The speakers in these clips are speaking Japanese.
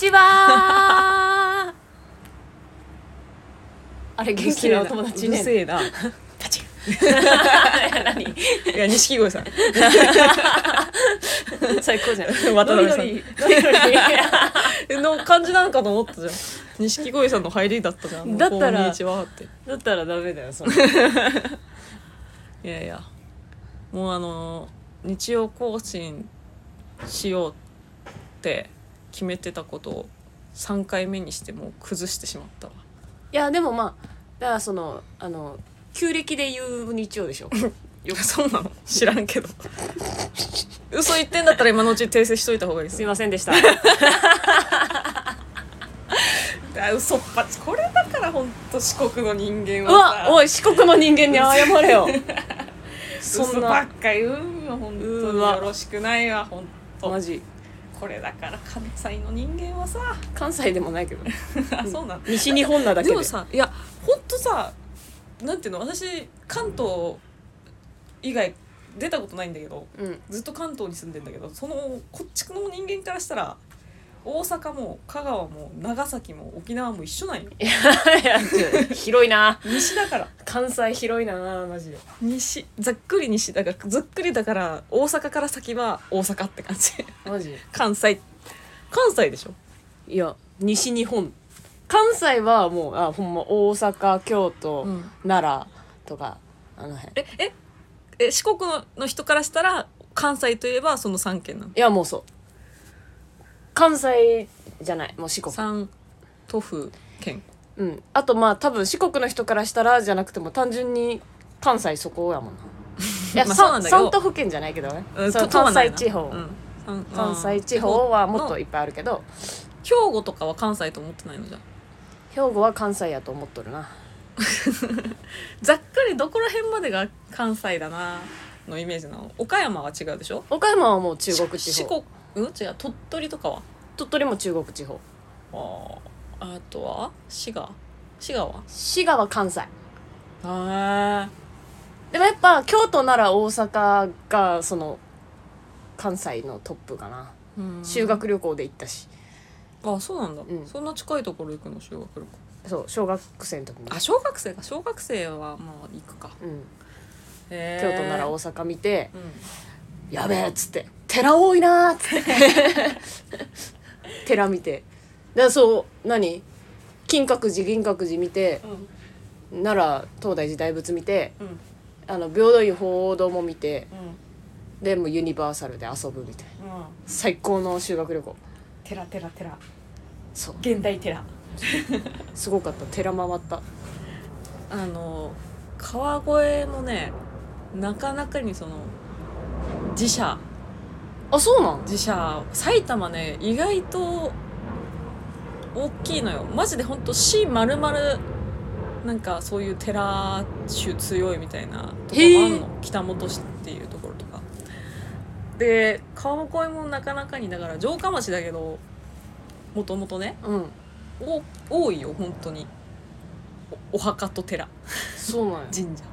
ちは。あれ元気なお友達ね。うるせえな。パチン何いや錦鯉さん。最高じゃん。渡辺さん。の感じなんかと思ったじゃん。錦鯉さんの入りだったじゃん。だったらこんにちはって。だったらダメだよそれ。いやいや。もうあの日曜更新しようって決めてたことを3回目にしてもう崩してしまったわ。いやでもまあだからそのあの旧暦で言う日曜でしょ？よそうなの知らんけど。嘘言ってんだったら今のうちに訂正しといた方がいいですすいませんでした。あ嘘っぱち。これだから本当四国の人間うはさ。わおい四国の人間に謝れよ。そ ん嘘ばっなか言うんよ本当うわ。によろしくないわ本当。マジこれだから関西の人間はさ。関西でもないけど あそうなんだ。西日本なだけで。でもさいや本当さなんていうの私関東以外出たことないんだけどうん。ずっと関東に住んでんだけどそのこっちの人間からしたら大阪も香川も長崎も沖縄も一緒なんよ。いや広いな。西だから。関西広いなマジで。西ざっくり西。だからざっくりだから大阪から先は大阪って感じ。マジ関西。関西でしょ？いや西日本。関西はもうあほんま大阪京都、うん。奈良とかあの辺。えええ四国のの人からしたら関西といえばその3県なの？いやもうそう関西じゃない？もう四国。三都府県。うん。あとまあ多分四国の人からしたらじゃなくても単純に関西そこやもんな。いや、まあそうなんだけど。三都府県じゃないけどね、うん関ととはないな。西地方、うん。三関西地方はもっといいっぱいあるけど。兵庫とかは関西と思ってないのじゃ兵庫は関西やと思っとるな。ざっくりどこら辺までが関西だなのイメージなの？岡山は違うでしょ？岡山はもう中国地四方国うん？違う。鳥取とかは？鳥取も中国地方。あー。あとは滋賀？滋賀は？滋賀は関西。あでもやっぱ京都奈良大阪がその関西のトップかな、うん。修学旅行で行ったし。あそうなんだ、うん。そんな近いところ行くの？修学旅行。そう小学生の時に。あ小学生か。小学生はまあ行くか。うん、へ京都奈良を大阪見てうん「やべえ」っつって「寺多いな」っつって 寺見て。だからそう何？金閣寺銀閣寺見て奈良東大寺大仏見てうん。うんあの平等院鳳凰堂も見てうん。でもうユニバーサルで遊ぶみたいな。うん。最高の修学旅行。寺寺寺。そう。現代寺。すごかった。寺回った。あの川越もねなかなかにその自社あそうなん？自社埼玉ね意外と大きいのよ。マジでほんと市まるまるなんかそういう寺種強いみたいなとこもあへーんの北本市っていうところとか。で川越もなかなかにだから城下町だけどもともとねうん。お多いよ本当に。おお墓と寺。そうなんや。神社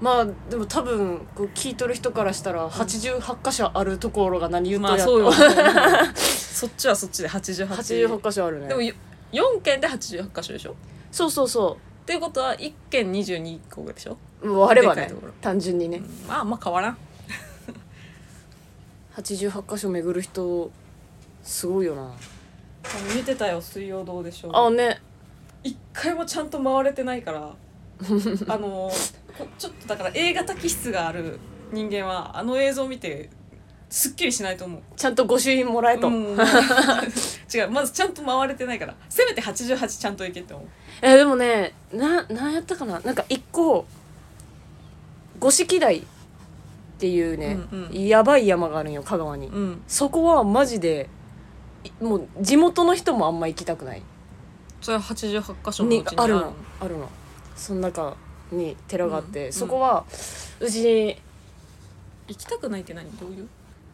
まあでも多分こう聞いとる人からしたら88箇所あるところが何言うとやまあそうよ そっちはそっちで88 88箇所あるね。でもよ4県で88箇所でしょ？そうそうそっていうことは1県22個でしょ、うもうあればねでかいところ。単純にね。うんまあまあ変わらん。88箇所巡る人すごいよな。見てたよ水曜どうでしょう。あね。一回もちゃんと回れてないから。あのこちょっとだから映画気質がある人間はあの映像を見てすっきりしないと思う。ちゃんと御朱印もらえと、うん。違う。まずちゃんと回れてないからせめて88ちゃんといけって思う。えでもねななんやったかな。なんか一個五色台っていうね、うんうん。やばい山があるんよ香川に、うん。そこはマジでいもう地元の人もあんま行きたくない。それは88箇所のにうちにある。のあるの。あるの。その中に寺があって、うん。そこはうちに行きたくないって何？どういう？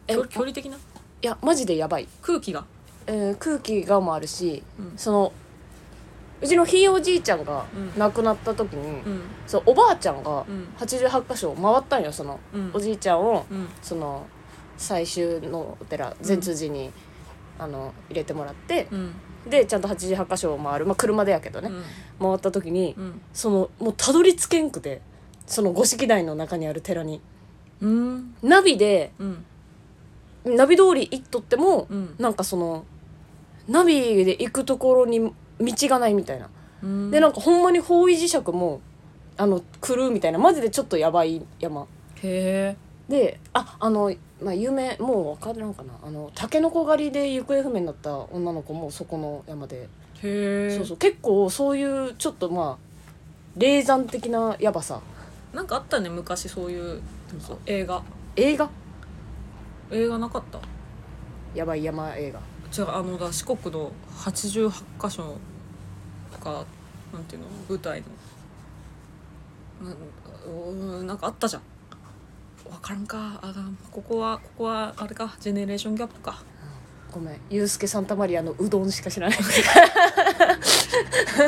え距距離的な？いやマジでやばい、空気が？えー空気がもあるしうん。そのうちのひいおじいちゃんがうん。亡くなった時に、うん。そうおばあちゃんがうん。88箇所回ったんよそのうん。おじいちゃんをうん。その最終のお寺善通寺にあの入れてもらってうんでちゃんと88箇所を回る、まあ、車でやけどね、うん。回った時にうん。そのもうたどり着けんくて。その五色台の中にある寺に。うん。ナビでうん。ナビ通り行っとっても、うん。なんかそのナビで行くところに道がないみたいな、うん。でなんかほんまに方位磁石もあの来るみたいな。マジでちょっとやばい山。へえでああのまあ有名もう分からんかな。あのタケノコ狩りで行方不明になった女の子もそこの山で、へえ。そうそう。結構そういうちょっとまあ霊山的なやばさ。なんかあったね昔そういうそう。映画。映画？映画なかった？やばい山映画。違うあのだ四国の88箇所がなんていうの？舞台の。なんうんなんかあったじゃん分からんか。あここはここはあれか。ジェネレーションギャップか。ごめん。ユースケ・サンタマリアのうどんしか知らない。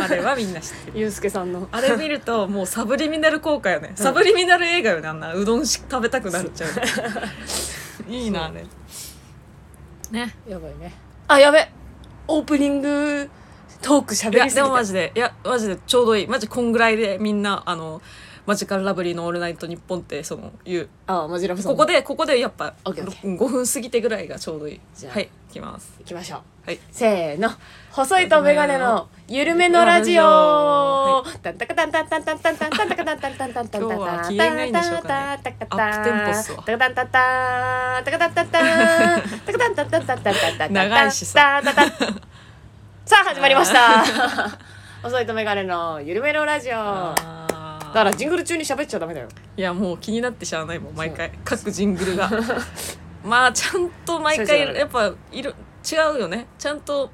あれはみんな知ってる。ユースケさんの。あれ見るともうサブリミナル効果よね、サブリミナル映画よね。あんなうどんし食べたくなっちゃう。いいなあれ。ね。やばいね。あやべ。オープニングトークい喋りすぎてやでもマジで。いやマジでちょうどいい。マジこんぐらいでみんなあのマジカルラブリーの「オールナイトニッポン」ってその言う。あマジラブさんここでここでやっぱオッケーオッケ5分過ぎてぐらいがちょうどいい。じゃあはいいきます。行きましょう。はい。せーの。細いとメガネの緩めのラジオ。タンタカタンタンタンタンタンタンタンタカタンタンタンタンタンタン今日は機嫌がいいんでしょうかねアップテンポっすわタカタンタンタンタカタンタンタンタカタンタンタンタンタンタンタン長いしさタンタンタンさあ始まりました細いとメガネの緩めのラジオあだからジングル中に喋っちゃダメだよ。いやもう気になってしゃあないもん毎回。各ジングルが。まあちゃんと毎回やっぱいる違うよね。ちゃんと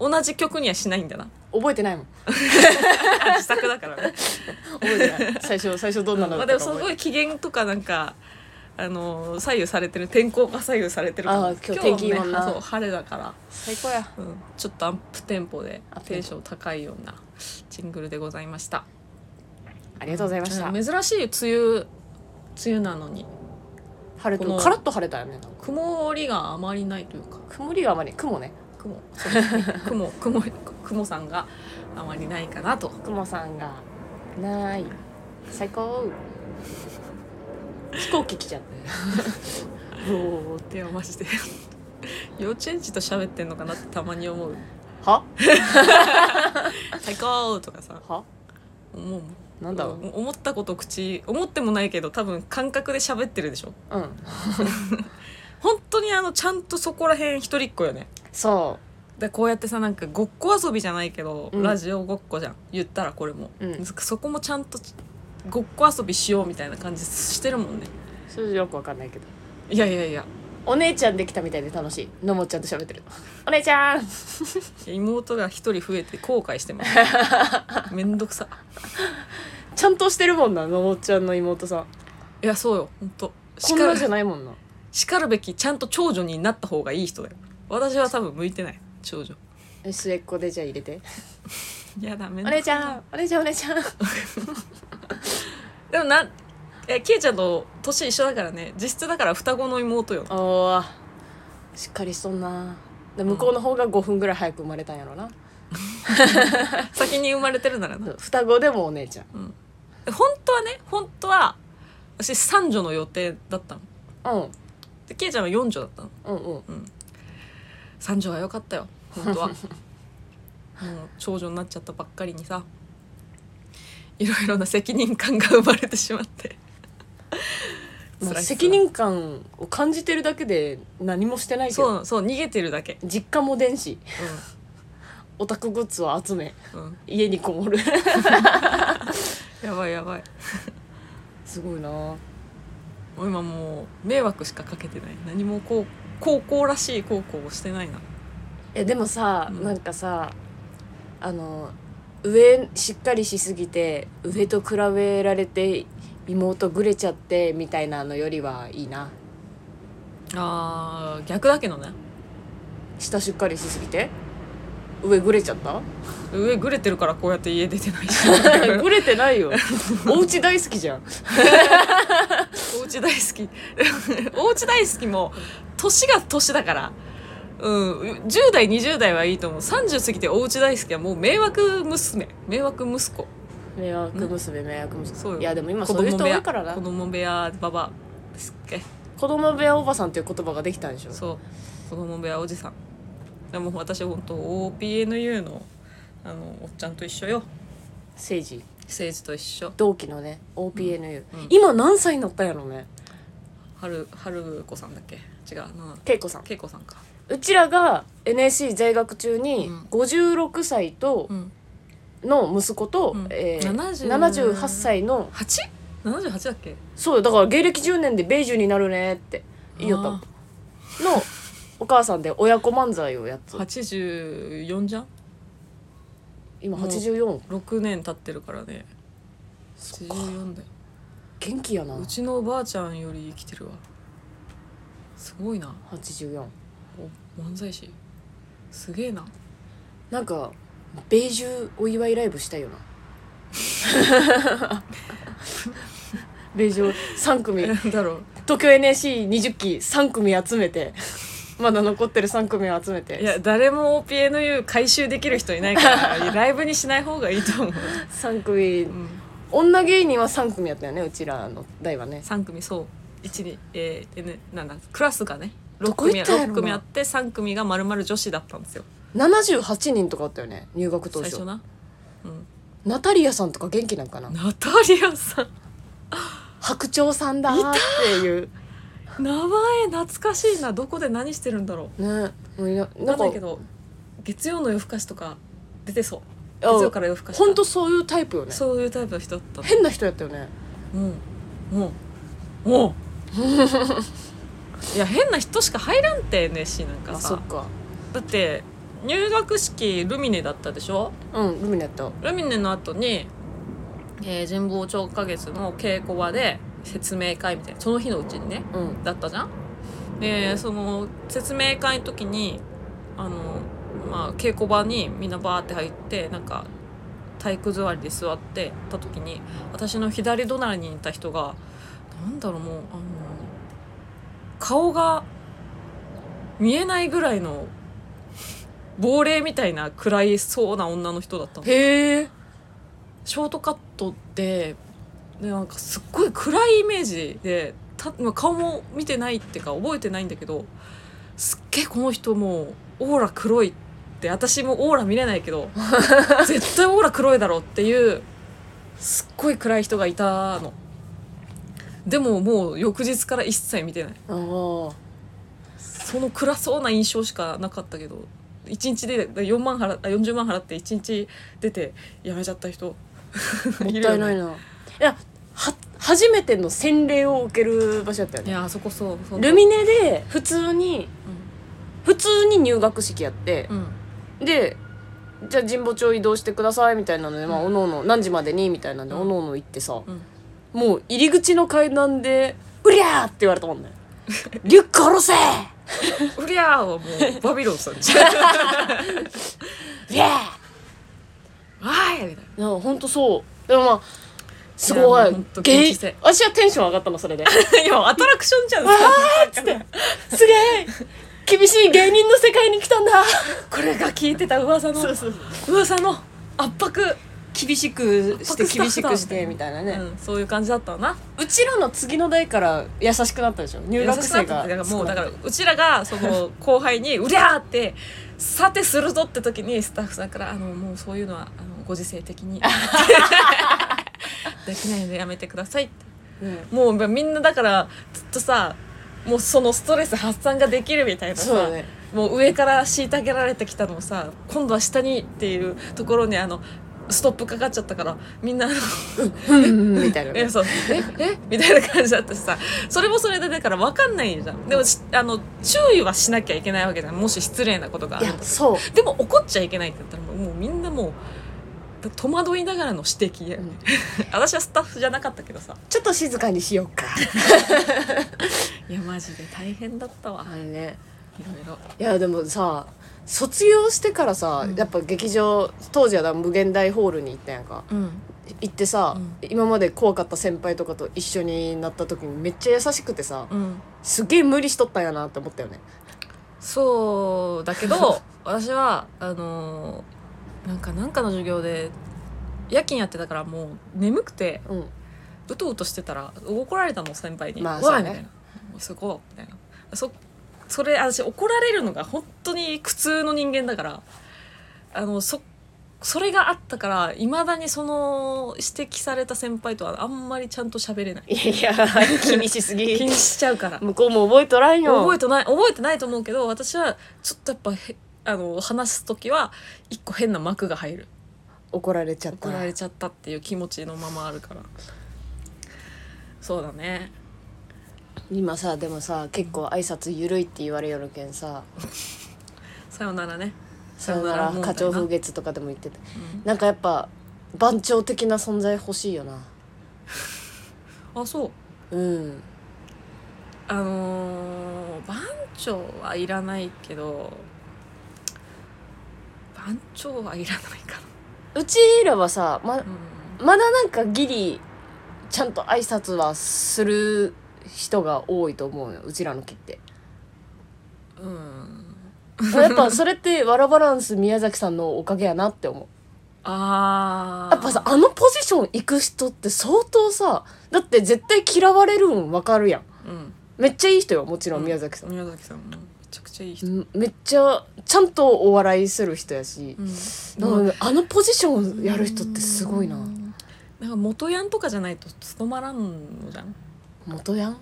同じ曲にはしないんだな。覚えてないもん。あ 自作だからね。覚えてない。最初最初どんなのまあだったか覚えてでもすごい機嫌とかなんかあの左右されてる天候が左右されてるから。あー今日天気いいもんな。ねそう晴れだから、最高や。うん、ちょっとアップテンポでテンション高いようなジングルでございましたありがとうございました。うん珍しい梅雨梅雨なのに。晴れことのカラッと晴れたよね曇りがあまりないというか。曇りがあまり雲ね。雲そう雲雲雲さんがあまりないかなと。雲さんがない。最高。飛行機来ちゃって。おーいやマジで。幼稚園児と喋ってんのかなってたまに思う。は「最高!」とかさ。は？思うなんだろう。うん思ったこと口思ってもないけど多分感覚で喋ってるでしょ。うん。本当にあのちゃんとそこら辺一人っ子よね。そでこうやってさなんかごっこ遊びじゃないけど、うん。ラジオごっこじゃん。言ったらこれも、うん。そこもちゃんとごっこ遊びしようみたいな感じしてるもんね。うそれよくわかんないけど。いやいやいやお姉ちゃんできたみたいで楽しい。のもちゃんと喋ってる。お姉ちゃん。妹が一人増えて後悔してます。めんどくさ。ちゃんとしてるもんなのもちゃんの妹さん。いやそうよ。本当。こんなじゃないもんな。しかるべきちゃんと長女になった方がいい人だよ。私は多分向いてない。長女。え末っ子でじゃあ入れて。い やだめお姉ちゃんお姉ちゃんお姉ちゃん。でもなえキエちゃんと年一緒だからね。実質だから双子の妹よ。おー。しっかりしとんな。で向こうの方が5分ぐらい早く生まれたんやろな、先に生まれてるならな。双子でもお姉ちゃん。本当はね本当は私三女の予定だったの。うん。でキエちゃんは四女だったの。うん。うん。三女は良かったよ。本当は。もう長女になっちゃったばっかりにさいろいろな責任感が生まれてしまって責任感を感じてるだけで何もしてないけど。そうそう逃げてるだけ。実家も電子。オタクグッズを集め。うん、うん、家にこもる。やばいやばい。すごいな。もう今もう迷惑しかかけてない。何もこう高校らしい高校をしてないな。えでもさ、うん。なんかさあの上しっかりしすぎて上と比べられて妹ぐれちゃってみたいなのよりはいいな。あー逆だけどね。下しっかりしすぎて？上ぐれちゃった？上ぐれてるからこうやって家出てないし。ぐれてないよ。お家大好きじゃん。お家大好き。お家大好きも年が年だから。うん10代20代はいいと思う。30過ぎてお家大好きはもう迷惑娘。迷惑息子迷惑娘迷惑娘。そうよ。いやでも今そういう人多いからな。子供部屋ババですっけ。子供部屋おばさんっていう言葉ができたんでしょ？そう。子供部屋おじさん。でも私本当 OPNU のあのおっちゃんと一緒よ。政治政治と一緒。同期のね OPNU、うん。今何歳になったんやろね？春春子さんだっけ？違うな。恵子さん。恵子さんか。うちらが NSC 在学中にうん。56歳とうんの息子と、うん。えー70 78歳の 8?78 だっけ？そうよだから芸歴10年で米寿になるねって言いよったの。お母さんで親子漫才をやつ。84じゃん？今もう84 6年経ってるからね。84だよ。元気やな。うちのおばあちゃんより生きてるわ。すごいな。84お漫才師。すげえな。なんか米寿お祝いライブしたいよな。米寿3組。だろう。東京 NSC20 期3組集めて。まだ残ってる3組を集めて。いや誰も OPNU 回収できる人いないから ライブにしない方がいいと思う、3組。うん、女芸人は3組やったよねうちらの代はね。3組そう。1にえー、N なんだクラスがね6どこ組行ったんやろな。6組あって3組がまるまる女子だったんですよ78人とかあったよね入学当初。最初な、うん、ナタリアさんとか元気なんかな？ナタリアさん。白鳥さんだーっていう。名前懐かしいな。どこで何してるんだろね。もういなうなんんだけど月曜の夜更かしとか出てそう。あ月曜から夜更かしほんとそういうタイプよね。そういうタイプの人だった。変な人やったよね。うん。もう。もう。いや変な人しか入らんって NSC なんかさ。あそっか。だって入学式ルミネだったでしょ？うんルミネやった。ルミネの後に、えー神保町花月の稽古場で説明会みたいなその日のうちにねうん。だったじゃん？でその説明会の時にあのまあ稽古場にみんなバーって入ってなんか体育座りで座ってた時に私の左隣にいた人がなんだろうもうあの顔が見えないぐらいの亡霊みたいな暗いそうな女の人だったへえショートカットででなんかすっごい暗いイメージでたまあ顔も見てないっていうか覚えてないんだけどすっげえこの人もうオーラ黒いって私もオーラ見れないけど絶対オーラ黒いだろうっていうすっごい暗い人がいたのでももう翌日から一切見てないその暗そうな印象しかなかったけど1日で4万払あ40万払って1日出て辞めちゃった人。もったいないな、いやは初めての洗礼を受ける場所だったよね。いやあそこそうそう。ルミネで普通に普通に入学式やってう、ん。でじゃあ神保町移動してくださいみたいなので、まあ、うんおのおの何時までにみたいなんで、うん。おのおの行ってさ、うん。もう入り口の階段で「うりゃー!」って言われたもんね「リュック下ろせうりゃーはもうバビロンさんじゃんリャー!わーいみたい」いやほんとそう。でもまあすごい。いやもうほんとゲイ現地性。私はテンション上がったのそれで。な 今アトラクションじゃん。すげえ厳しい芸人の世界に来たんだ。これが聞いてた噂の。そうそう。噂の圧迫、厳しくして厳しくしてみたいなね、うん、そういう感じだったな。うちらの次の代から優しくなったでしょ？入学生が。もうだからうちらがその 後輩に「うりゃー!」って「さてするぞ」って時にスタッフさんから「あのもうそういうのはあのご時世的に。できないのでやめてください」って。うん。もうみんなだからずっとさもうそのストレス発散ができるみたいなさね。もう上から虐げられてきたのをさ今度は下にっていうところにあのストップかかっちゃったからみんなみたいなね。えそう。ええ？みたいな感じだったしさ。それもそれでだから分かんないじゃん。でもしあの注意はしなきゃいけないわけじゃん。もし失礼なことがあいるそう。でも怒っちゃいけないって言ったらもうみんなもう戸惑いながらの指摘。で、ん。私はスタッフじゃなかったけどさ。ちょっと静かにしようか。いやマジで大変だったわ。あれね。いろいろ。いやでもさ卒業してからさ、うん。やっぱ劇場当時はだ無限大ホールに行ったやんか。うん。行ってさ、うん。今まで怖かった先輩とかと一緒になった時にめっちゃ優しくてさうん。すげえ無理しとったんやなって思ったよね。そうだけど 私はあのーなんかなんかの授業で夜勤やってたからもう眠くてうん。うとうとしてたら怒られたの先輩に「おい!」まあそうね。みたいな「もうそこ」みたいな。そそれ私怒られるのが本当に苦痛の人間だからあのそそれがあったからいまだにその指摘された先輩とはあんまりちゃんと喋れない。いや気にしすぎ。気にしちゃうから。向こうも覚えとらんよ。覚えてない覚えてないと思うけど私はちょっとやっぱへあの話す時は一個変な幕が入る。怒られちゃった。怒られちゃったっていう気持ちのままあるから。そうだね今さでもさ結構挨拶ゆるいって言われよるけんさ。さよならね。さよなら問題花鳥風月とかでも言ってたうん。なんかやっぱ番長的な存在欲しいよな。あそう。うん。あのー番長はいらないけど番長はいらないかうちらはさまな、まだなんかギリちゃんと挨拶はする人が多いと思うようちらの木って。うん、うん、やっぱそれってわらバランス宮崎さんのおかげやなって思う。あー。やっぱさあのポジション行く人って相当さだって絶対嫌われるん分かるやん。うん。めっちゃいい人よもちろん宮崎さん、宮崎さんも。めちゃくちゃいい人、うん。めっちゃちゃんとお笑いする人やし、うん。あのポジションやる人ってすごいな。なんか元ヤンとかじゃないと務まらんのじゃん元ヤン？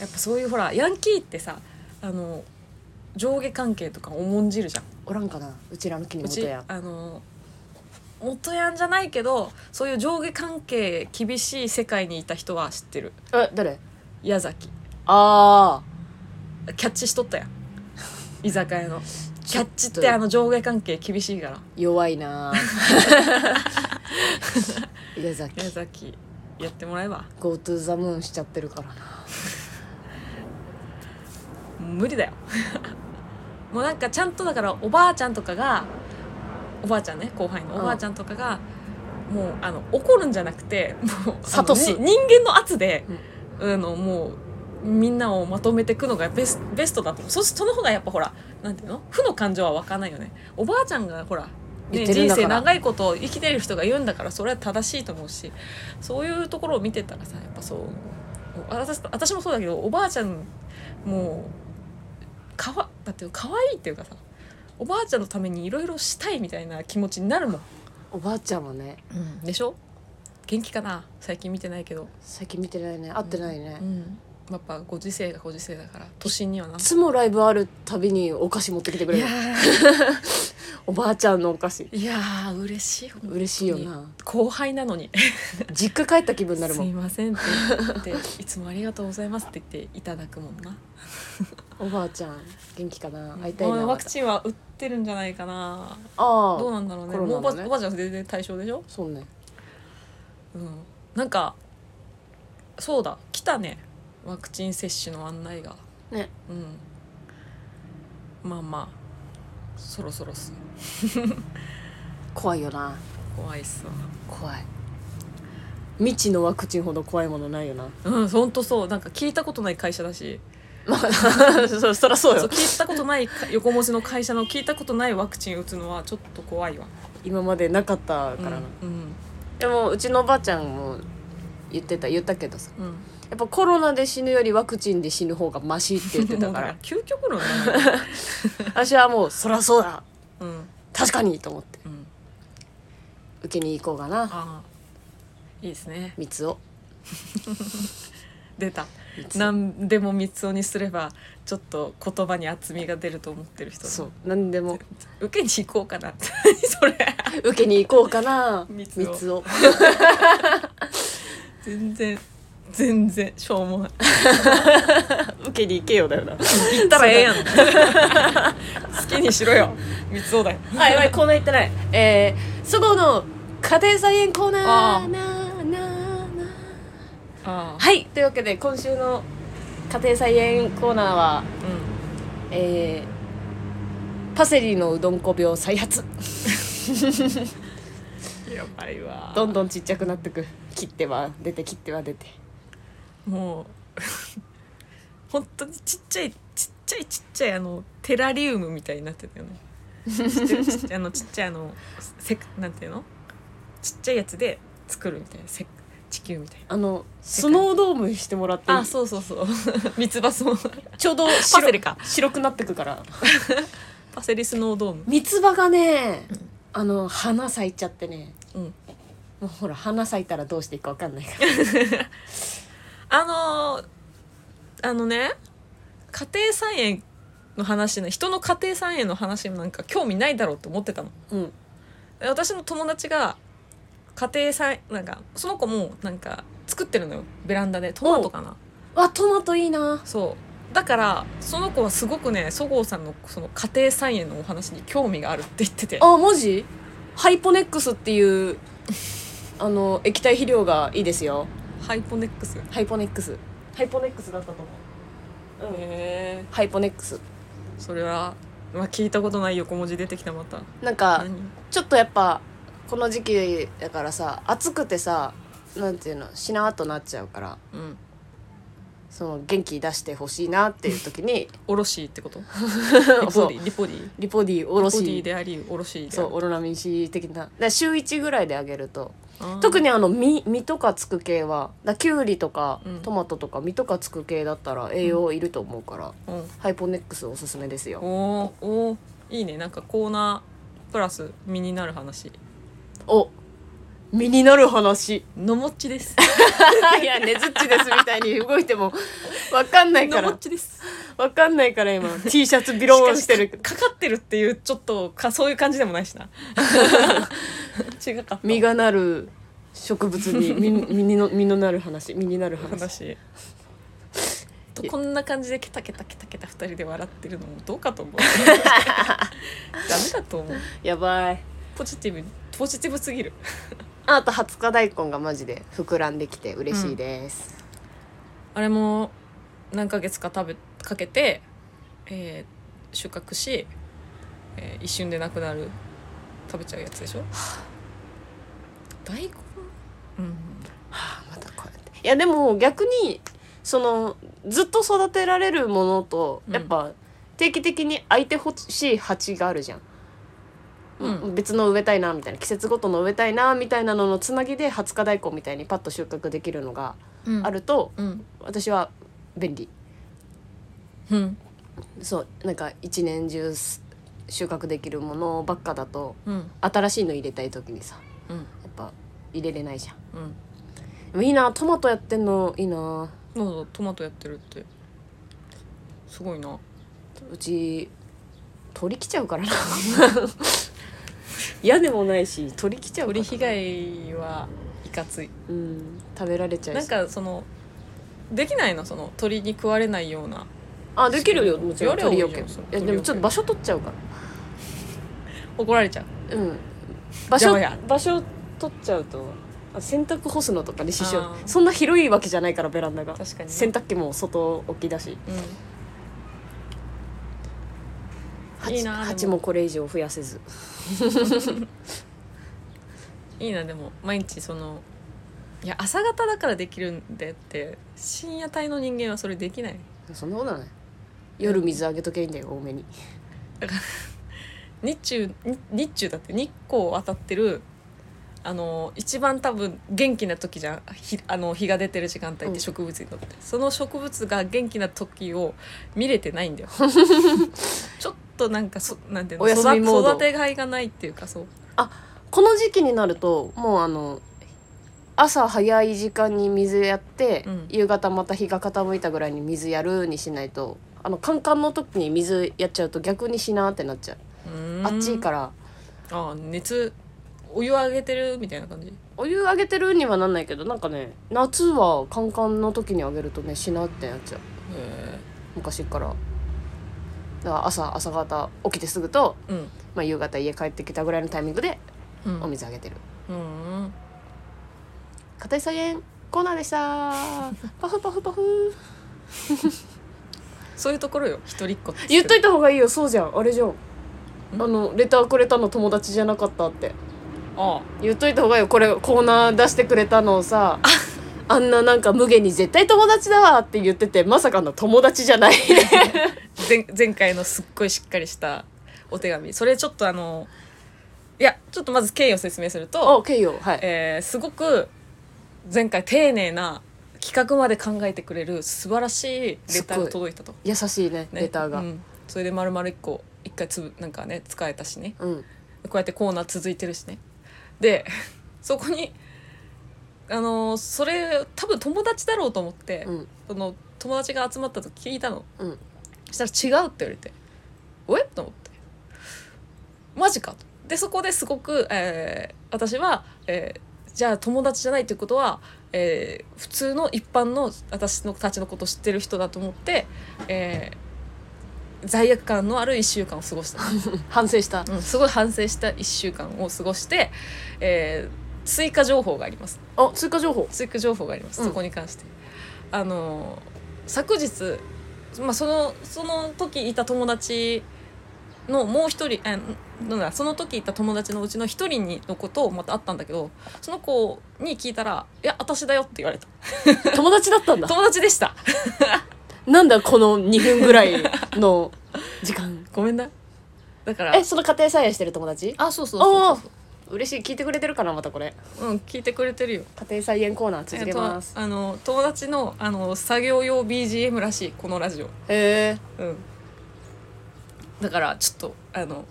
やっぱそういうほらヤンキーってさあの上下関係とか重んじるじゃん。おらんかなうちらの木にうち元ヤン。あの元ヤンじゃないけどそういう上下関係厳しい世界にいた人は知ってる。え誰？矢崎。あキャッチしとったやん。居酒屋の。キャッチってあの上下関係厳しいから。ー弱いな 矢崎。矢崎やってもらえば。Go to the moon しちゃってるからな。無理だよ。もうなんかちゃんとだからおばあちゃんとかがおばあちゃんね後輩のおばあちゃんとかが、もうあの怒るんじゃなくてもうあの諭すに人間の圧で、あのもうみんなをまとめていくのがベスベストだと。思うそその方がやっぱほらなんていうの？負の感情は湧かないよね。おばあちゃんがほら、ね、人生長いこと生きてる人が言うんだからそれは正しいと思うしそういうところを見てたらさやっぱそう私私もそうだけどおばあちゃんもうかわだって可愛いっていうかさおばあちゃんのためにいろいろしたいみたいな気持ちになるもん、おばあちゃんはね。でしょ？元気かな？最近見てないけど、最近見てないね。会ってないね、いうん、やっぱご時世がご時世だから都心にはな。つもライブあるたびにお菓子持ってきてくれる。おばあちゃんのお菓子。ーいやー嬉しい嬉しいよな。後輩なのに。実家帰った気分になるすもん。いませんって言って いつもありがとうございますって言っていただくもんな。おばあちゃん元気かな？会いたいな。ワクチンは打ってるんじゃないかな。ああどうなんだろうね。ね。もうおばおばあちゃんは全然対象でしょ？そうね。うん。なんかそうだ。来たねワクチン接種の案内が。ね。うん。まあまあ。そろそろっす。怖いよな。怖いっすわ。怖い。未知のワクチンほど怖いものないよな。うんほんとそう。なんか聞いたことない会社だし。まあ そそらそうよ。そう聞いたことないか横文字の会社の聞いたことないワクチン打つのはちょっと怖いわ。今までなかったからな、うん。でもうちのおばあちゃんも言ってた言ったけどさ。うん、やっぱコロナで死ぬよりワクチンで死ぬ方がマシって言ってたから。究極論なんだよ 私はもうそらそうだ。うん。確かにと思って。うん。受けに行こうかな。いいですね。三つを。出た。何でも三つにすればちょっと言葉に厚みが出ると思ってる人だそう。何でも。受けに行こうかな。それ。受けに行こうかな。三つを。三つを。全然全然しょうもない。受けに行けよだよな。行ったらええやん。好きにしろよ。三つをだよ。あやばいコーナー行ってない。えー、そごうの家庭菜園コーナー。あーなーなーなーはいというわけで今週の家庭菜園コーナーはうえー、パセリのうどんこ病再発。ん やばいわ。どんどんちっちゃくなってく。切っては出て切っては出てもう 本当にちっちゃいちっちゃいちっちゃいあのテラリウムみたいになってたよね。知ってるちっちゃいあのちっちゃいあのせなんていうの？ちっちゃいやつで作るみたいなせ地球みたいな。あのスノードームしてもらってあそうそうそう。三つ葉スノーちょうどパ白セリか。白くなってくから。パセリスノードーム。三つ葉がねあの花咲いちゃってね。うん。もうほら花咲いたらどうしていいか分かんないから あのーあのね家庭菜園の話ね人の家庭菜園の話なんか興味ないだろうって思ってたの。うん。で私の友達が家庭菜なんかその子もなんか作ってるのよ。ベランダで。トマトかな。あトマトいいな。そう。だからその子はすごくねそごうさんのその家庭菜園のお話に興味があるって言ってて。あマジハイポネックスっていうあの液体肥料がいいですよハイポネックス。へハイポネックス。ハイポネックスだったと思う。うんえハイポネックス。それは、まあ、聞いたことない横文字出てきたまた。なんか何？ちょっとやっぱこの時期だからさ暑くてさなんていうのしなーっとなっちゃうからうん。その元気出してほしいなっていう時におろしってこと？リポディリポディ？リポディおろリポディしでありおろしそうオロナミン C 的な。週1ぐらいであげると特にあの実実とかつく系はだきゅうりとかうん。トマトとか実とかつく系だったら栄養いると思うから、うん。ハイポネックスおすすめですよ。おーおーいいね。なんかコーナープラス身になる話。お身になる話。のもっちです。いやねずっちですみたいに動いてもわかんないかのもらっちです。わかんないから今。T シャツビローンしてる。かかってるっていうちょっとかそういう感じでもないしな。違かった。実がなる植物に実実にの実のなる話。実になる話。話。とこんな感じでケタケタケタケタ二人で笑ってるのもどうかと思う。ダメだと思う。やばい。ポジティブポジティブすぎるああと20日大根がマジで膨らんできて嬉しいです、あれも何ヶ月か食べかけて、えー収穫し、えー一瞬でなくなる食べちゃうやつでしょ？大根？うん。はあまたこうやって。いやでも逆にそのずっと育てられるものとうん。やっぱ定期的に空いてほしい鉢があるじゃん別の植えたいなみたいな季節ごとの植えたいなみたいなののつなぎで20日大根みたいにパッと収穫できるのがうん。あると、うん。私は便利。うん。そうなんか一年中す収穫できるものばっかだとうん。新しいの入れたい時にさうん。やっぱ入れれないじゃん。うん。でもいいなトマトやってんのいいな。なんだトマトやってるって。すごいな。うち鳥来ちゃうからな 嫌でもないし鳥来ちゃう鳥被害はいかつい。うん。食べられちゃうし。なんかそのできないの？その鳥に食われないような。あできるよもちろん。鳥よけいやでもちょっと場所取っちゃうか怒られちゃう。らうん。場所場所取っちゃうとあ洗濯干すのとかに支障。そんな広いわけじゃないからベランダが。確かにね。洗濯機も外置きだし。うん。いいなでも。鉢もこれ以上増やせず いいなでも毎日そのいや朝方だからできるんでって深夜帯の人間はそれできない。そんなことない。夜水あげとけばいいんだよ多めに。日中に日中だって日光当たってるあの一番多分元気な時じゃん。ひあの日が出てる時間帯っうん。て植物にとって、その植物が元気な時を見れてないんだよ。ちょっとなんかそなんていうの育てがいがないっていうかそう。この時期になるともうあの朝早い時間に水やって、うん。夕方また日が傾いたぐらいに水やるにしないとあのカンカンの時に水やっちゃうと逆にしなってなっちゃう、あっちいから。ああ熱お湯あげてるみたいな感じ？お湯あげてるにはなんないけどなんかね夏はカンカンの時にあげるとねしなってなっちゃう。へ昔から。だから朝朝方起きてすぐと、えうん。まあ、夕方家帰ってきたぐらいのタイミングでうん。お水あげてる。うん家庭菜園コーナーでした。パフパフパフ。そういうところよ。一人っ子って。言っといた方がいいよ。そうじゃん。あれじゃん。ん。あのレターくれたの友達じゃなかったって。あ言っといた方がいいよこれコーナー出してくれたのをさあんななんか無限に絶対友達だわって言っててまさかの友達じゃない。前前回のすっごいしっかりしたお手紙。それちょっとあのいやちょっとまず経緯を説明するとおケイオはい。えーすごく前回丁寧な企画まで考えてくれる素晴らしいレターが届いたと、優しいねね。レターが。うん。それで丸々1個1回つぶなんかね使えたしね。うん。こうやってコーナー続いてるしねで そこにあのーそれ多分友達だろうと思って、うんその友達が集まったと聞いたのうんそしたら違うって言われて「おえ?」と思って「マジか」と。でそこですごく、えー私は、えーじゃあ友達じゃないっていうことは、えー普通の一般の私のたちのことを知ってる人だと思って、えー罪悪感のある1週間を過ごした、反省した。うん、すごい反省した1週間を過ごして、えー追加情報があります。あ追加情報。追加情報があります、うん。そこに関して。あの昨日、まあ、そのその時いた友達のもう一人あなんだその時いた友達のうちの一人にのことをまた会ったんだけどその子に聞いたら「いや私だよ」って言われた。友達だったんだ。友達でしたなんだこの2分ぐらいの時間？ごめんな。だから。えその家庭菜園してる友達？あそうそうそうおー。嬉しい。聞いてくれてるかなまたこれ。そううん聞いてくれてるよ。家庭菜園コーナー続けます。えっとあの友達のあの作業用 BGM らしいこのラジオ。へえうん。だからちょっとあの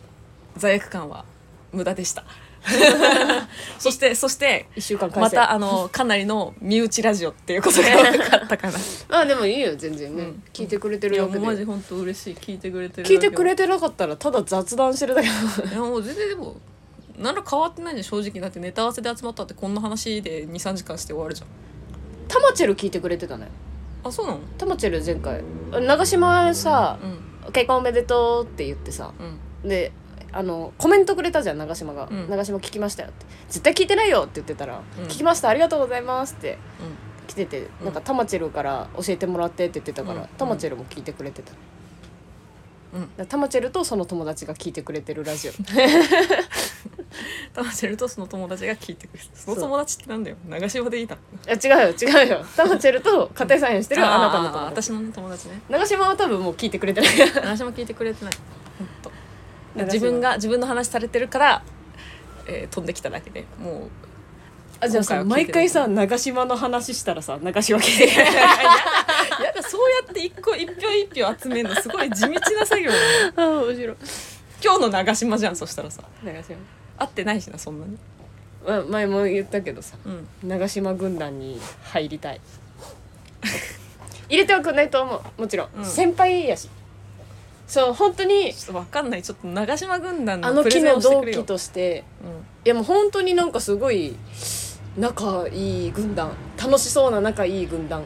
罪悪感は無駄でした そしてそして1週間またあのかなりの身内ラジオっていうことが分かったかな。あでもいいよ全然ね、うん。聞いてくれていやるわけで。もうマジ本当嬉しい。聞いてくれてる聞いてくれててなかったらただ雑談してるだけいやもう全然でも何ら変わってないじゃん正直だってネタ合わせで集まったってこんな話で23時間して終わるじゃん。タマチェル聞いてくれてたね。あそうなの？タマチェル前回。長島さうん「結婚おめでとう」って言ってさ。うん。であのコメントくれたじゃん長島が「うん。長島聞きましたよ」って「絶対聞いてないよ」って言ってたら「うん。聞きましたありがとうございます」ってうん。来てて、うん。なんかタマチェルから教えてもらってって言ってたから、うん。タマチェルも聞いてくれてた、うん。タマチェルとその友達が聞いてくれてるラジオ。タマチェルとその友達が聞いてくれる。その友達ってなんだよ。長島でいいだいや違うよ違うよ。タマチェルと家庭菜園してるあなたの友達。私の友達ね。長島は多分もう聞いてくれてない。長島聞いてくれてない。本当自分が自分の話されてるから、えー飛んできただけで。もうあじゃあさ毎回さ長島の話したらさ長島聞いてやだそうやって一個一票一票集めるのすごい地道な作業だね。ああ面白い。今日の長島じゃんそしたらさ。長島。会ってないしなそんなに。ま前も言ったけどさうん。長島軍団に入りたい。入れてはくんないと思う。もちろん、うん。先輩やしそう本当にちょっと分かんない。ちょっと長島軍団あの木のプレゼンの同期をしてくれよ、として。うん。いやもう本当になんかすごい仲いい軍団。楽しそうな仲いい軍団。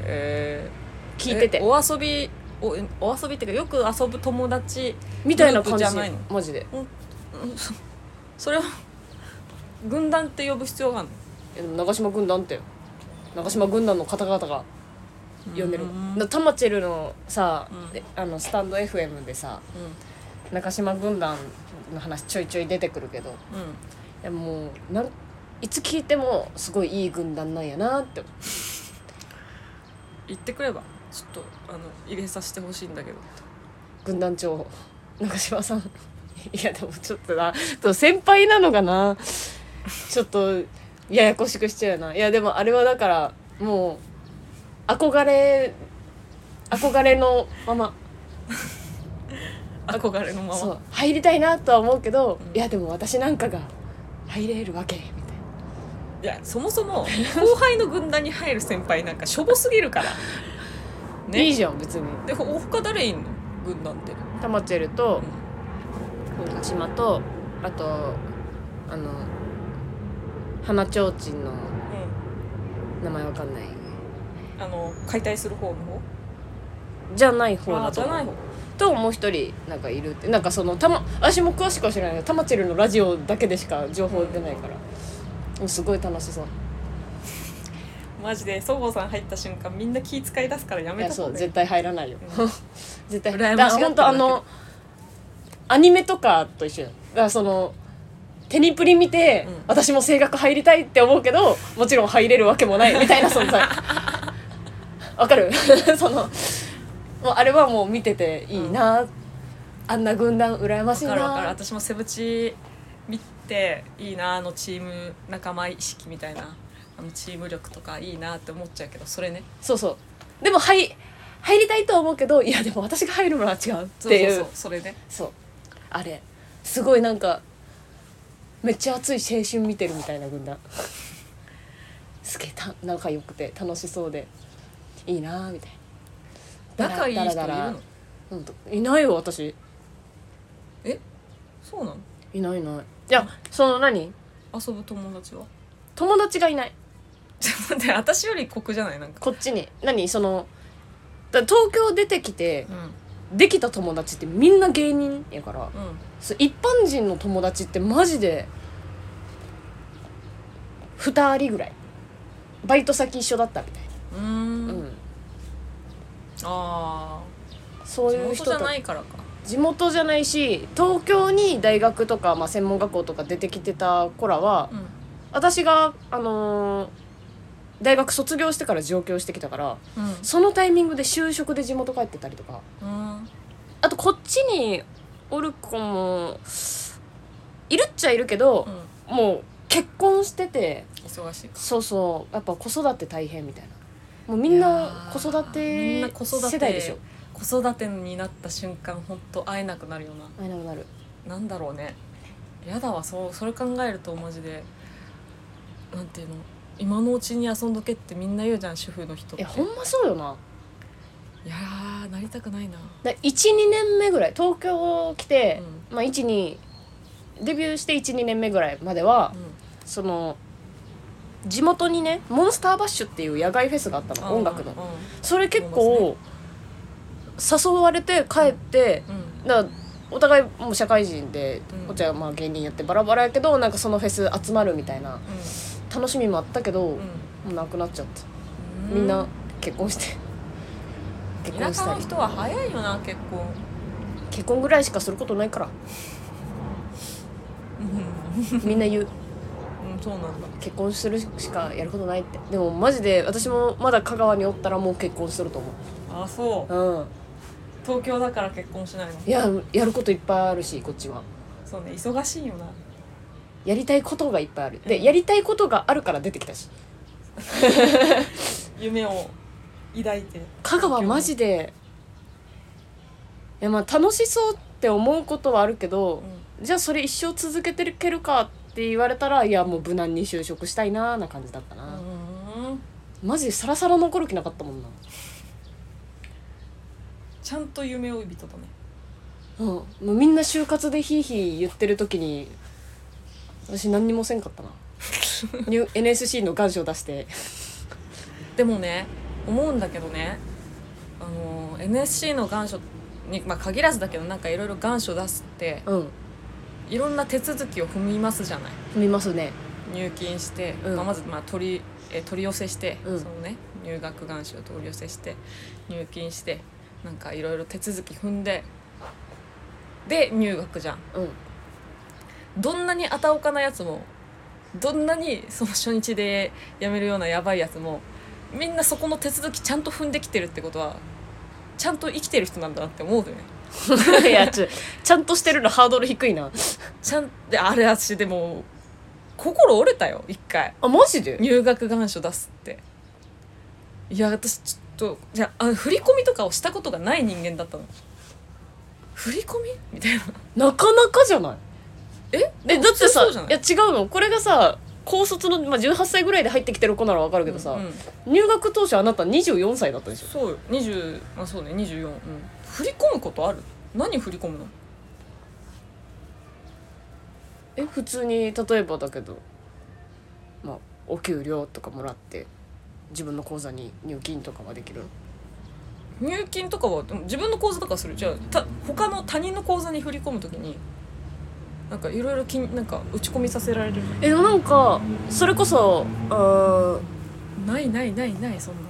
えー聞いてて。えお遊びおお遊びっていうかよく遊ぶ友達みたいな感じグループじゃないの？マジで。うんそ それは軍団って呼ぶ必要があるの？いやでも長島軍団って長島軍団の方々が呼んでる。うん。だタマチェルのさ、うん。であのスタンド FM でさ中島軍団の話ちょいちょい出てくるけど。うん。うんいやもうなんいつ聞いてもすごいいい軍団なんやなって。言ってくれば。ちょっとあの入れさせてほしいんだけど。軍団長中島さん。いやでもちょっとな先輩なのかな。ちょっとややこしくしちゃうよな。いやでもあれはだからもう憧れ憧れのまま。憧れのまま。そう。入りたいなとは思うけど、うん。いやでも私なんかが入れるわけみたいいやそもそも後輩の軍団に入る先輩なんかしょぼすぎるから。な、いいじゃん別に。でほ他誰いんの軍団って？タマチェルと中島とあとあの花ちょうちんの名前わかんないあの解体する方の方？じゃない方あだとゃない方。ともう一人なんかいるってなんかそのたま私も詳しくは知らないけどタマチェルのラジオだけでしか情報出ないから、もうすごい楽しそう。マジでそごうさん入った瞬間みんな気使い出すからやいめた方がいいやそう絶対入らないよ、うん。絶対羨ましがってるだから本当あのアニメとかと一緒よ。だからそのテニプリ見て、うん。私も声楽入りたいって思うけどもちろん入れるわけもないみたいな存在わかる？そのもうあれはもう見てていいな、あんな軍団羨ましいわかるわかる。な私もセブチ見ていいなあのチーム仲間意識みたいな。あのチーム力とかいいなって思っちゃうけどそれね。そうそう。でも入入りたいとは思うけどいやでも私が入るのは違うっていうそうそう。それね。そう。あれ。すごいなんかめっちゃ熱い青春見てるみたいな軍団。すげえた仲良くて楽しそうでいいなーみたいな。仲いい人いるだらだらのいないよ私。そうなの？いないいない。いやその何？遊ぶ友達は？友達がいない。ちょっと待って私より酷じゃない？なんか。こっちに。何？そのだ東京出てきてうん。できた友達ってみんな芸人やから。うん。そう一般人の友達ってマジで2人ぐらい。バイト先一緒だったみたいうな、ーんうん、あそうあ地元じゃないからか地元じゃないし東京に大学とか、まあ、専門学校とか出てきてた子らはうん。私が、あのー大学卒業してから上京してきたからうん。そのタイミングで就職で地元帰ってたりとか。うん。あとこっちにおる子もいるっちゃいるけどう、ん。もう結婚してて忙しいか。そうそう。やっぱ子育て大変みたいなもうみんいな子育て世代でしょ？子育てになった瞬間本当会えなくなるよあいなくなる。ななんだろうね。やだわそうそれ考えるとマジで。なんていうの？今のうちに遊んどけってみんな言うじゃん主婦の人って。えほんまそうよな。いやーなりたくないな。12年目ぐらい東京来て、うまあ12デビューして12年目ぐらいまでは、うその地元にねモンスターバッシュっていう野外フェスがあったのん音楽の。うそれ結構誘われて帰ってだお互いもう社会人で、うん。こっちはまあ芸人やってバラバラやけどなんかそのフェス集まるみたいな楽しみもあったけど、もううなくなっちゃった。ん。みんな結婚して。結田舎婚したり。の人は早いよな結婚。結婚ぐらいしかすることないから。みんな言う。うんそうなんだ。結婚するしかやることないって。でもマジで私もまだ香川におったらもう結婚すると思あそう。ううん。東京だから結婚しないの？いややることいっぱいあるしこっちは。そうね忙しいよな。やりたいことがいっぱいある。でやりたいことがあるから出てきたし。夢を抱いて。香川マジでいやまあ楽しそうって思うことはあるけどう、ん。じゃあそれ一生続けていけるかって言われたらいやもう無難に就職したいなーな感じだったな、うん。マジでサラサラ残る気なかったもんな。ちゃんと夢追い人だね。うん。もうみんな就活でヒーヒー言ってる時に私何にもせんかったな。ニュ NSC の願書出して。でもね思うんだけどねあの NSC の願書に、まあ、限らずだけどなんかいろいろ願書出すってうんいろんな手続きを踏みますじゃない？見ますね。入金して、うん。まあ、まずまあ取りえ取り寄せして、うん。そのね入学願書を取り寄せして入金してなんかいろいろ手続き踏んでで入学じゃん。うん。どんなにあたおかなやつもどんなにその初日で辞めるようなやばいやつもみんなそこの手続きちゃんと踏んできてるってことはちゃんと生きてる人なんだなって思うよね いやちょちゃんとしてるのハードル低いな。ちゃんであれ私でも心折れたよ一回。あマジで？入学願書出すって。いや私ちょっとじゃああ振り込みとかをしたことがない人間だったの。振り込み？みたいな。なかなかじゃない？え？えだってさい？いや違うの。これがさ高卒の、まあ、18歳ぐらいで入ってきてる子ならわかるけどさ、うんうん。入学当初あなた24歳だったでしょ？そうよ20あそうね24、うん、振り込むことある？何振り込むの？え普通に例えばだけどまあお給料とかもらって自分の口座に入金とかはできる？入金とかは自分の口座とかする？じゃあた他の他人の口座に振り込むときになんかいろいろ金なんか打ち込みさせられる？えでもなんかそれこそあーないないないないそんな。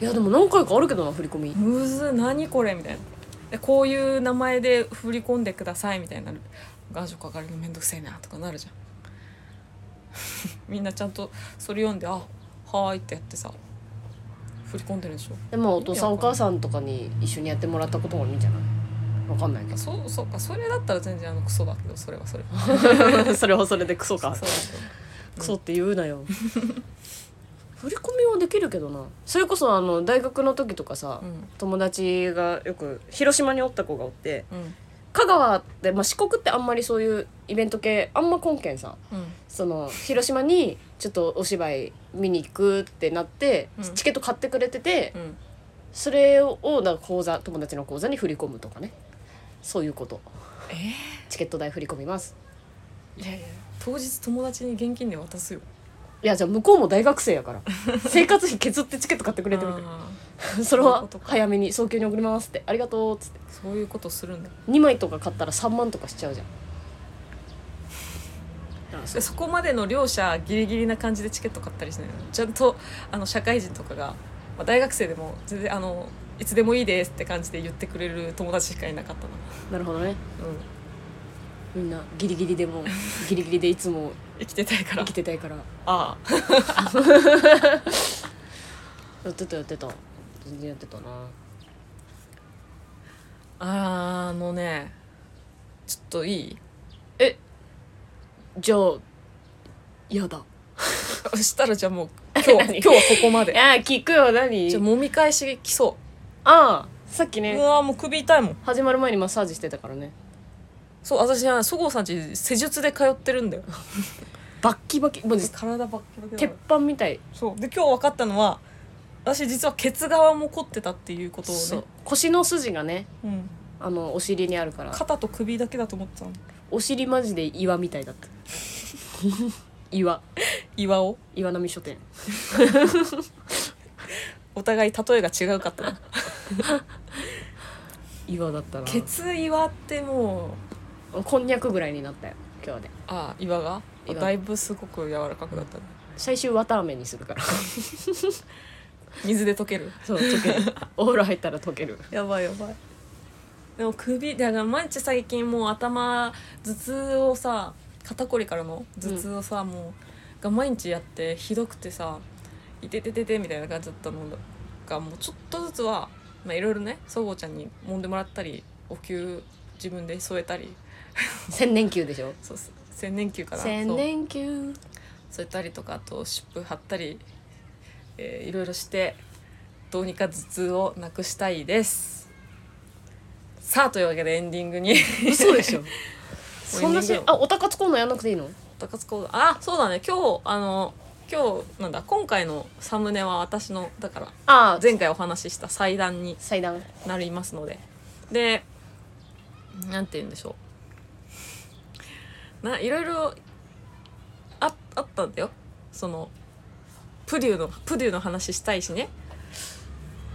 いやでも何回かあるけどな振り込み。むず何これ？みたいなでこういう名前で振り込んでくださいみたいな願書書かれるのめんどくせえなとかなるじゃん。みんなちゃんとそれ読んで「あはーい」ってやってさ振り込んでるでしょ。でもお父さんお母さんとかに一緒にやってもらったこともあるんじゃない？わかんないけそうそうか。それだったら全然あのクソだけどそれはそれど それはそれでクソか。クソって言うなよ 振り込みはできるけどな。それこそあの大学の時とかさ、どうん。友達がよく広島におった子がおってうん。香川って、まあ、四国ってあんまりそういうイベント系あんま根拠さ。うん。その広島にちょっとお芝居見に行くってなって、うん。チケット買ってくれてて、うん。それをだから口座友達の口座に振り込むとかね。そういうこと。えチケット代振り込みます。ー、いやいや当日友達に現金で渡すよいやじゃあ向こうも大学生やから。生活費削ってチケット買ってくれてるかあら それは早めに早急に送りますって。ありがとうっつって。ーそういうことするんだ。2枚とか買ったら3万とかしちゃうじゃん。でそこまでの両者ギリギリな感じでチケット買ったりしないの？ちゃんとあの社会人とかが、まあ、大学生でも全然あのいつでもいいですって感じで言ってくれる友達しかいなかったな、なるほどね。うん、みんなギリギリでもギリギリでいつも生きてたいから。生きてたいから。ああ。やってたやってた。全然やってたな。あのねちょっといい？じゃあやだ。そしたらじゃあもう今日 は今日はここまいでや聞くよ何？じゃあ揉み返しきそああさっきう、ね。うわもう首痛いもん。始まる前にマッサージしてたからねそう私はそごうさんち施術で通ってるんだよ。バッキバキもう体ばっかり鉄板みたい。そう。で今日分かったのは私実はケツ側も凝ってたっていうことをね。腰の筋がねうん、あのお尻にあるから。肩と首だけだと思ってたの。お尻マジで岩みたいだった。岩。岩を？岩波書店。お互い例えが違うかったな。岩だったな。ケツ岩ってもうこんにゃくぐらいになったよ今日で。あ岩が？岩。だいぶすごく柔らかくなったね。最終綿あめにするから。水で溶ける？そう溶ける。お風呂入ったら溶ける。やばいやばい。でも首だから毎日最近もう頭頭痛をさ肩こりからの頭痛をさ、もうが毎日やってひどくてさ「いてててて」みたいな感じだったのがもうちょっとずつはまあいろいろねそごうちゃんに揉んでもらったりお灸自分で添えたり 千年球でしょ？そうそう千年灸かな。千そう年球添えたりとかあと湿布貼ったり、えーいろいろしてどうにか頭痛をなくしたいです。さあというわけでエンディングに。嘘でしょ？そんなしあおたかつコーナーやんなくていいの？高津コードあそうだね。今日あの今日なんだ今回のサムネは私のだからああ前回お話しした祭壇に祭壇。なりますので。でなんて言うんでしょうないろいろああったんだよ。そのプデューのプデューの話したいしね。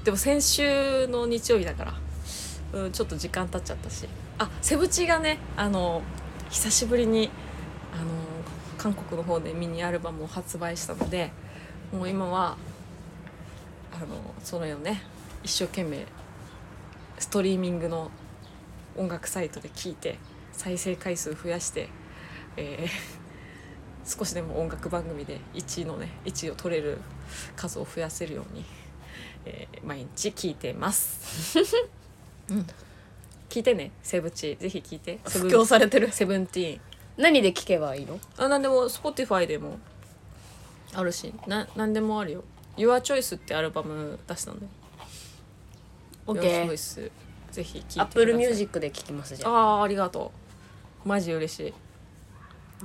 でも先週の日曜日だから、うん、ちょっと時間経っちゃったし。あセブチがねあの久しぶりにあの韓国の方でミニアルバムを発売したのでもう今はあのそのよね一生懸命ストリーミングの音楽サイトで聴いて再生回数増やして、えー少しでも音楽番組で1位のね1位を取れる数を増やせるように、えー毎日聴いてます。うん。聞いてねセブチぜひ聞いて。布教されてる。セブンティーン。何で聞けばいいの？あなんでも Spotify でも。あるし。ななんでもあるよ「Your Choice」ってアルバム出したんで Your OK ぜひ聞いてアップルミュージックで聞きますじゃあ。ああありがとう。マジ嬉しい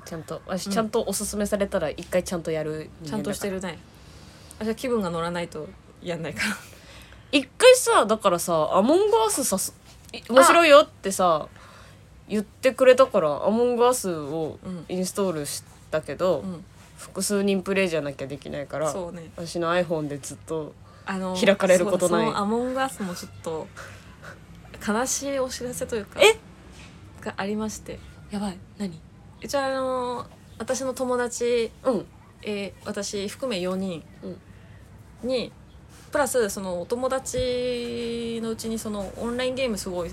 ちゃんと私ちゃんとおすすめされたら一回ちゃんとやるちゃんとしてるるね私は気分が乗らないとやんないから。一回さだからさ「アモングアスさすい面白いよ」ってさ言ってくれたから「アモングアス」をうん。インストールしたけど、うん。複数人プレイじゃなきゃできないからそうね。私の iPhone でずっと開かれることない。アモングアスもちょっと悲しいお知らせというかえ？がありまして。やばい。何？一応あの私の友達うん。えー私含め4人に、プラスそのお友達のうちにそのオンラインゲームすごい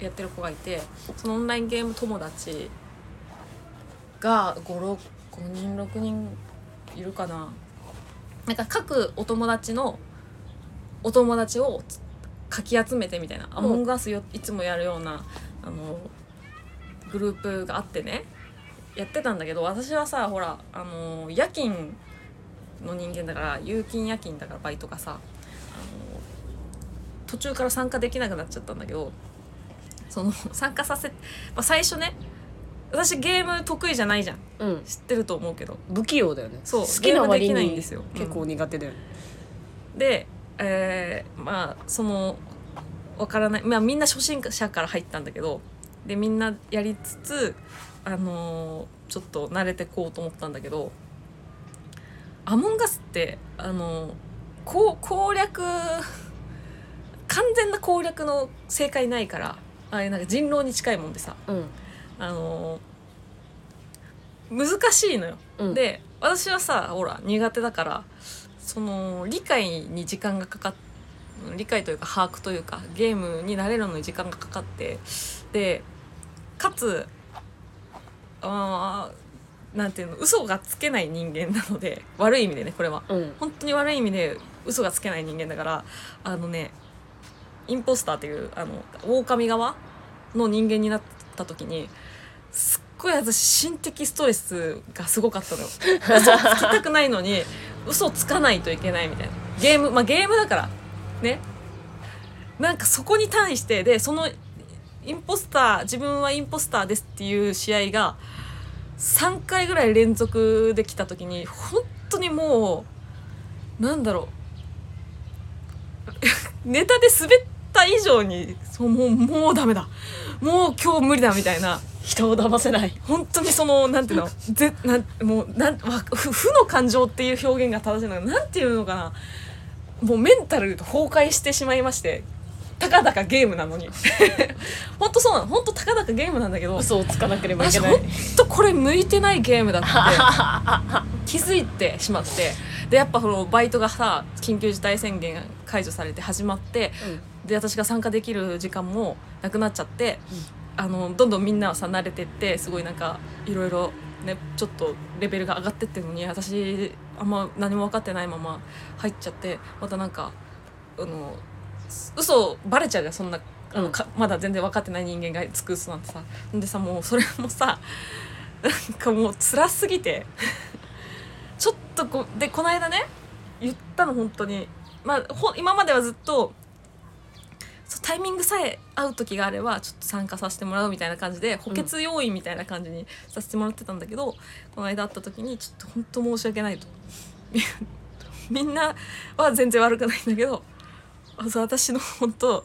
やってる子がいてそのオンラインゲーム友達が56 5人6人いるかな。なんか各お友達のお友達をかき集めてみたいな「アモンガスよいつもやるようなあのグループがあってねやってたんだけど私はさほらあの夜勤の人間だから有勤夜勤だからバイトがさあの途中から参加できなくなっちゃったんだけどその参加させ、まあ、最初ね私ゲーム得意じゃないじゃん。うん。知ってると思うけど。不器用だよね。そう好きな割できないんにですよ。結構苦手だよね。で、えーまあそのわからない、まあ、みんな初心者から入ったんだけどでみんなやりつつ、あのーちょっと慣れてこうと思ったんだけどアモンガスって、あのーこう攻略 完全な攻略の正解ないからああいうなんか人狼に近いもんでさ、うんあのー難しいのよ。うんで私はさほら苦手だからその理解に時間がかかっ理解というか把握というかゲームに慣れるのに時間がかかってでかつあーなんていうの嘘がつけない人間なので 悪い意味でねこれは。うん。本当に悪い意味で嘘がつけない人間だからあのねインポスターっていうあの狼側の人間になった時にすっごい私心的ストレスがすごかったのよ。嘘つきたくないのに嘘つかないといけないみたいな。ゲームまあゲームだからね。なんかそこに対してでそのインポスター自分はインポスターですっていう試合が3回ぐらい連続できた時に本当にもうなんだろう。ネタで滑った以上にそうもうもうダメだ。もう今日無理だみたいな。人を騙せない。本当にそのなんていうのぜなんもうなんわふ負の感情っていう表現が正しいのかなんていうのかな。もうメンタル崩壊してしまいましてたかだかゲームなのに。本当そうなの。本当たかだかゲームなんだけど嘘をつかなければいけない。当これ向いてないゲームだって 気づいてしまって。でやっぱそのバイトがさ緊急事態宣言が解除されて始まってで私が参加できる時間もなくなっちゃって、あのどんどんみんなはさ慣れてってすごいなんかいろいろねちょっとレベルが上がってってるのに私あんま何も分かってないまま入っちゃってまたなんかあの嘘バレちゃうじゃんそんなあのかまだ全然分かってない人間がつく嘘なんてさ。でさもうそれもさ なんかもう辛すぎて。ちょっとこうでこの間ね言ったの本当に。まあほ今まではずっとそうタイミングさえ合う時があればちょっと参加させてもらうみたいな感じで補欠要員みたいな感じにさせてもらってたんだけど、この間会った時にちょっと本当申し訳ないと。みんなは全然悪くないんだけどあそう私の本当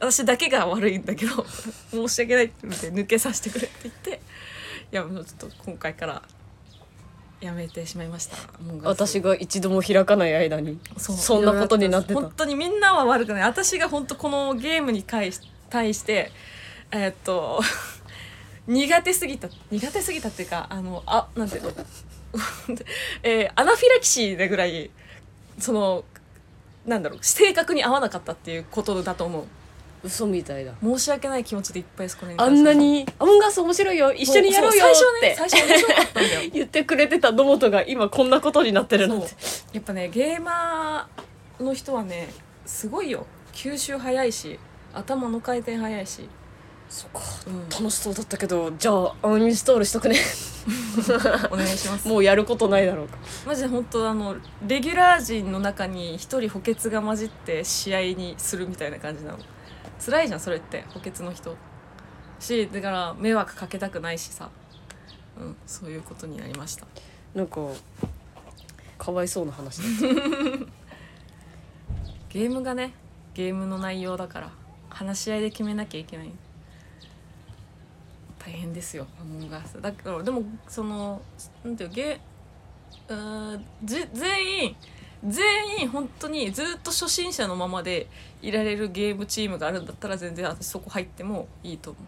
私だけが悪いんだけど 申し訳ないって言って抜けさせてくれって言っていやもうちょっと今回からやめてしまいました。私が一度も開かない間にそんなことになってた。本当にみんなは悪くない。私が本当このゲームに対し対してえーっと 苦手すぎた。苦手すぎたっていうかあのあなんていうの？えーアナフィラキシーでぐらいそのなんだろう正確に合わなかったっていうことだと思う。嘘みたいだ。申し訳ない気持ちでいっぱいですこれにあんなに「アモンガス面白いよ一緒にやろうよ」って初はね最初面白かったんだよ。言ってくれてた野本が今こんなことになってるなんて。やっぱねゲーマーの人はねすごいよ。吸収早いし頭の回転早いし、そっかうん。楽しそうだったけどじゃあアンインストールしとくねお願いします。もうやることないだろうか。マジで本当あのレギュラー陣の中に一人補欠が混じって試合にするみたいな感じなの。辛いじゃんそれって。補欠の人。しだから迷惑かけたくないしさ。うんそういうことになりました。なんかかわいそうな話だ ゲームがねゲームの内容だから話し合いで決めなきゃいけない大変ですよアモンガスだけどでもそのなんていうゲうーんぜ全員全員本当にずっと初心者のままでいられるゲームチームがあるんだったら全然私そこ入ってもいいと思う。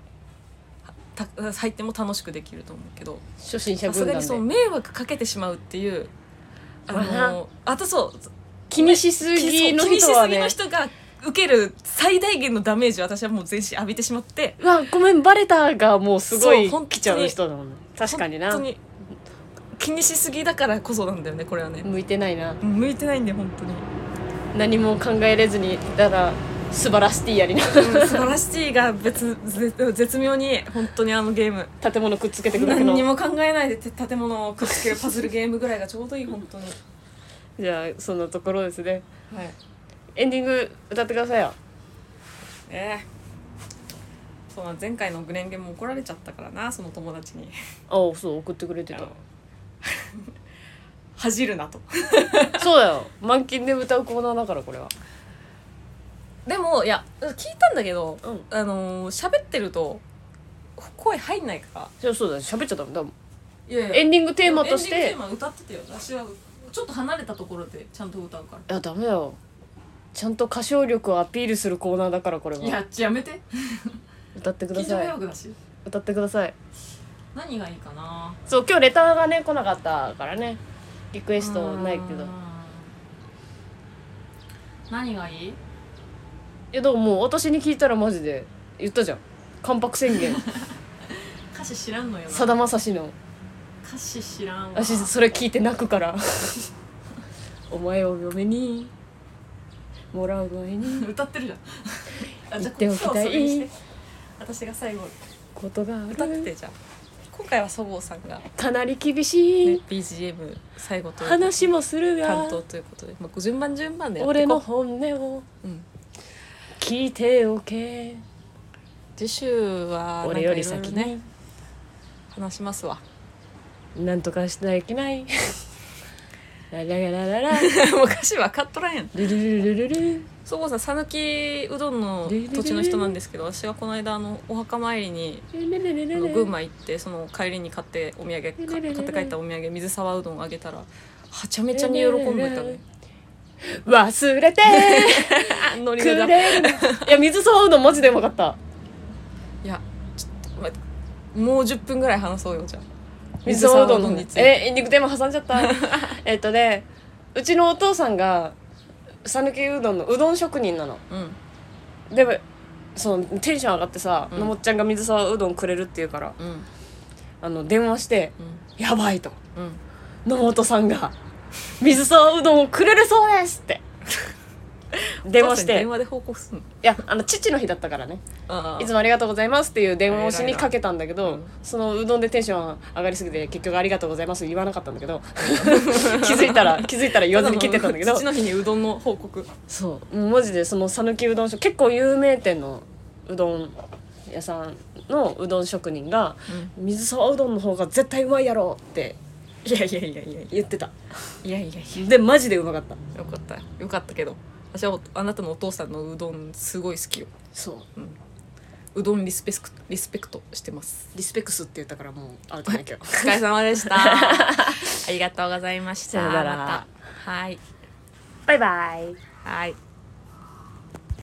はた入っても楽しくできると思うけど。初心者さすがにそので迷惑かけてしまうっていうあのあとそう気にしすぎの人は気にねしすぎの人が受ける最大限のダメージを私はもう全身浴びてしまって。うわごめんバレたがもうすごいそう本来ちゃう人だもんね。確かにな。本当に気にしすぎだからこそなんだよねこれはね。向いてないな。向いてないんだよ本当に。何も考えれずにただ素晴らしいやりなうん素晴らしいが別絶絶妙に本当にあのゲーム。建物くっつけてくる何にも考えないでて建物をくっつけるパズルゲームぐらいがちょうどいい本当に。じゃあそのところですね。はいエンディング歌ってくださいよ。ええそうな前回のグレンゲも怒られちゃったからなその友達に。ああそう送ってくれてた。恥じるなと。そうだよ。満勤で歌うコーナーだからこれは。でもいや聞いたんだけど、うん。あのー喋ってると声入んないから。そうそうだよ。喋っちゃダメだ。もんいやいエンディングテーマとしエンディングテてーマ歌ってたよ。私はちょっと離れたところでちゃんと歌うから。いやダメだよちゃんと歌唱力をアピールするコーナーだからこれは。いややめて。歌ってくだ緊張さい迷惑だし。歌ってください。何がいいかな。そう今日レターがね来なかったからね。リクエストないけど。うーん。何がいい？いやでももう私に聞いたらマジで言ったじゃん。関白宣言。歌詞知らんのよな。さだまさしの。歌詞知らんわ。私それ聞いて泣くから。お前を嫁にもらう前に。歌ってるじゃん。あ言っておきたい。今日それにして私が最後ことがあ歌ってじゃん。今回はそごうさんが、ね、かなり厳しい。BGM 最後という話もするが。担当ということで、まあ、順番順番でやって俺のこ本音を。う、うん、聞いておけ。次週はなんか俺より先ねに。話しますわ。なんとかしなきゃいけないラララララ。ラもう歌詞分かっとらんやん。ルルルルルル。ルそごうさん讃岐うどんの土地の人なんですけど私がこの間あのお墓参りにあの群馬行ってその帰りに買ってお土産か買って帰ったお土産水沢うどんあげたらはちゃめちゃに喜んでたね。忘れて ノリくノれる。リだいや 水沢うどんマジでうまかった。いやちょっと待って。もう10分ぐらい話そうよじゃあ水沢うどんのについてえエンディングテーマ挟んじゃった。えっとねうちのお父さんが讃岐うどんのうどん職人なの。うん。でもそのテンション上がってさ、うん。のもっちゃんが水沢うどんくれるって言うからうん。あの電話してうん「やばい」と。うん。野本さんが「水沢うどんをくれるそうです」って 電話して。電話で報告すんの？いやあの父の日だったからね。あいつもありがとうございますっていう電話をしにかけたんだけど、そのうどんでテンション上がりすぎて結局ありがとうございます言わなかったんだけど 気づいたら気づいたら言わずに切ってたんだけど。父の日にうどんの報告。そうもうマジでその讃岐うどん職結構有名店のうどん屋さんのうどん職人が「水沢うどんの方が絶対うまいやろ」っていやいやいやいやい言ってた。やいやいや。でマジでうまかった。よかった。よかったけど私はおあなたのお父さんのうどんすごい好きよ。そう。うどんリスペクトリスペクトしてます。リスペクスって言ったからもうアウトだけどお疲れ様でした。ありがとうございました。さよなら。また。はい。バイバイ。はい